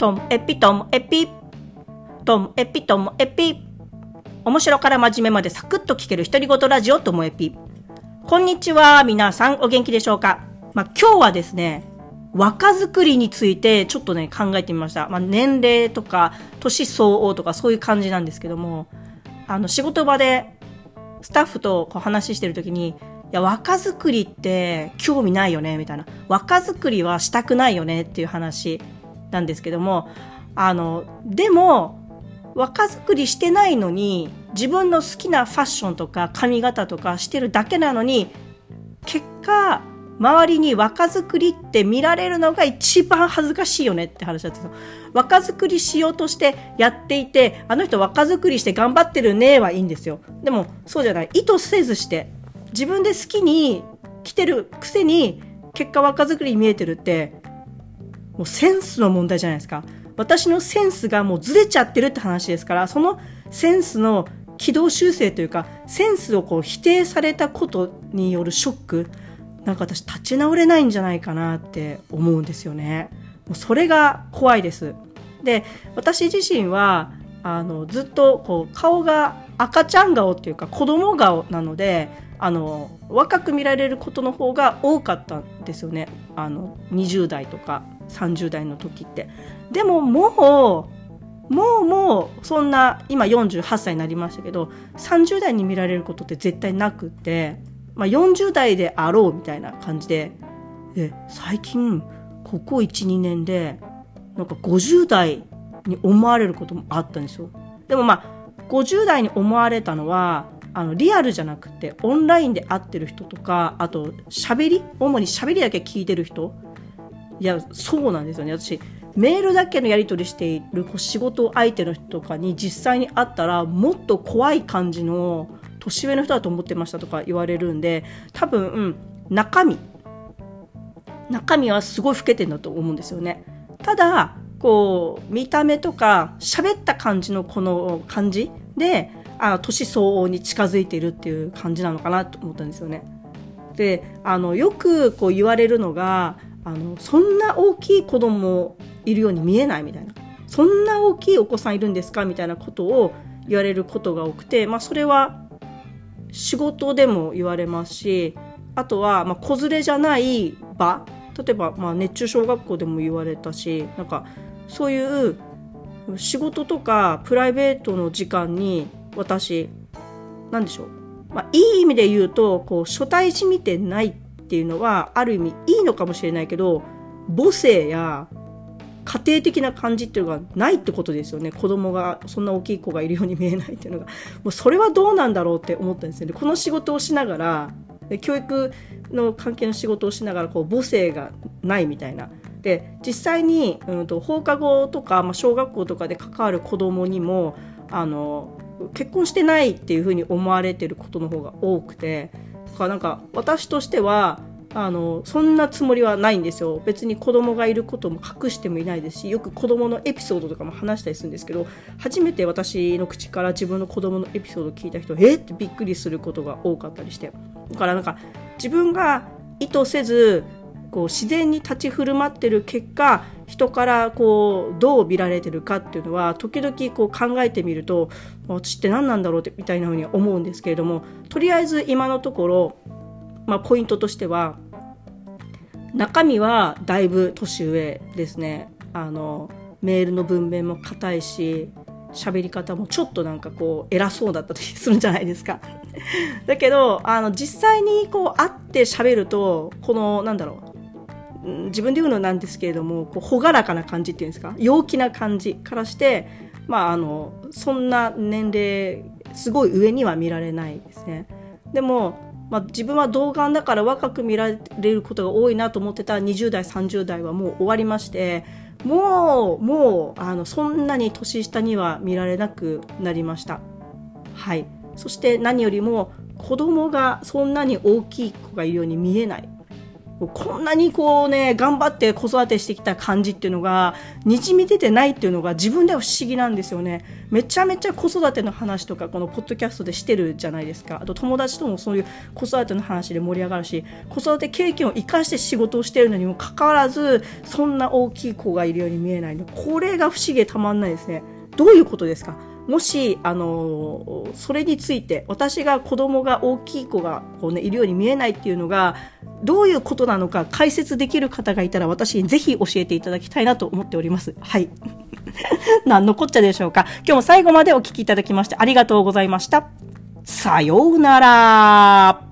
トムエピトムエピトムエピトムエピ。面白から真面目までサクッと聞ける独り言ラジオともエピ。こんにちは皆さんお元気でしょうか、まあ、今日はですね若作りについてちょっとね考えてみました、まあ、年齢とか年相応とかそういう感じなんですけどもあの仕事場でスタッフとこう話してる時にいや、若作りって興味ないよね、みたいな。若作りはしたくないよねっていう話。なんですけども、あの、でも、若作りしてないのに、自分の好きなファッションとか髪型とかしてるだけなのに、結果、周りに若作りって見られるのが一番恥ずかしいよねって話だったんです。若作りしようとしてやっていて、あの人若作りして頑張ってるねはいいんですよ。でも、そうじゃない。意図せずして自分で好きに来てるくせに結果若作りに見えてるってもうセンスの問題じゃないですか。私のセンスがもうずれちゃってるって話ですからそのセンスの軌道修正というかセンスをこう否定されたことによるショックなんか私立ち直れないんじゃないかなって思うんですよね。もうそれが怖いです。で私自身はあのずっとこう顔が赤ちゃん顔っていうか子供顔なのであの若く見られることの方が多かったんですよね。あの20代とか。30代の時って。でももうもうもうそんな今48歳になりましたけど30代に見られることって絶対なくって、まあ、40代であろうみたいな感じでで最近ここ12年でなんか50代に思われることもあったんですよ。でもまあ50代に思われたのはあのリアルじゃなくてオンラインで会ってる人とかあと喋り？主に喋りだけ聞いてる人いやそうなんですよね。私メールだけのやり取りしている仕事相手の人とかに実際に会ったらもっと怖い感じの年上の人だと思ってましたとか言われるんで多分、うん、中身。中身はすごい老けてんだと思うんですよね。ただこう見た目とか喋った感じのこの感じであ年相応に近づいているっていう感じなのかなと思ったんですよね。であのよくこう言われるのがあのそんな大きい子供いるように見えないみたいな。そんな大きいお子さんいるんですかみたいなことを言われることが多くて、まあ、それは仕事でも言われますしあとは、まあ、子連れじゃない場。例えば、まあ、熱中小学校でも言われたしなんかそういう仕事とかプライベートの時間に私何でしょう、まあ、いい意味で言うとこう初対地見てないっていうのはある意味いいのかもしれないけど母性や家庭的な感じっていうのがないってことですよね。子供がそんな大きい子がいるように見えないっていうのが。もうそれはどうなんだろうって思ったんですよね。この仕事をしながら教育の関係の仕事をしながらこう母性がないみたいな。で実際に、うんと、放課後とか、まあ、小学校とかで関わる子供にもあの結婚してないっていうふうに思われてることの方が多くてかなんか私としてはあのそんなつもりはないんですよ。別に子供がいることも隠してもいないですしよく子供のエピソードとかも話したりするんですけど初めて私の口から自分の子供のエピソードを聞いた人えってびっくりすることが多かったりして。だからなんか自分が意図せずこう自然に立ち振る舞ってる結果人からこうどう見られてるかっていうのは時々こう考えてみると私って何なんだろうってみたいなふうに思うんですけれどもとりあえず今のところ、まあ、ポイントとしては中身はだいぶ年上ですね。あのメールの文面も硬いし喋り方もちょっとなんかこう偉そうだったりするんじゃないですか。だけどあの実際にこう会って喋るとこのなんだろう自分で言うのなんですけれども朗らかな感じっていうんですか？陽気な感じからして、まあ、あのそんな年齢すごい上には見られないですね。でも、まあ、自分は童顔だから若く見られることが多いなと思ってた20代30代はもう終わりましてもうもうあのそんなに年下には見られなくなりました。はいそして何よりも子供がそんなに大きい子がいるように見えないこんなにこうね、頑張って子育てしてきた感じっていうのが、にじみ出てないっていうのが自分では不思議なんですよね。めちゃめちゃ子育ての話とか、このポッドキャストでしてるじゃないですか。あと友達ともそういう子育ての話で盛り上がるし、子育て経験を生かして仕事をしてるのにもかかわらず、そんな大きい子がいるように見えないの。これが不思議でたまんないですね。どういうことですか？もし、あのそれについて、私が子供が大きい子がこう、ね、いるように見えないっていうのが、どういうことなのか解説できる方がいたら私にぜひ教えていただきたいなと思っております。はい。何のこっちゃでしょうか。今日も最後までお聴きいただきましてありがとうございました。さようなら。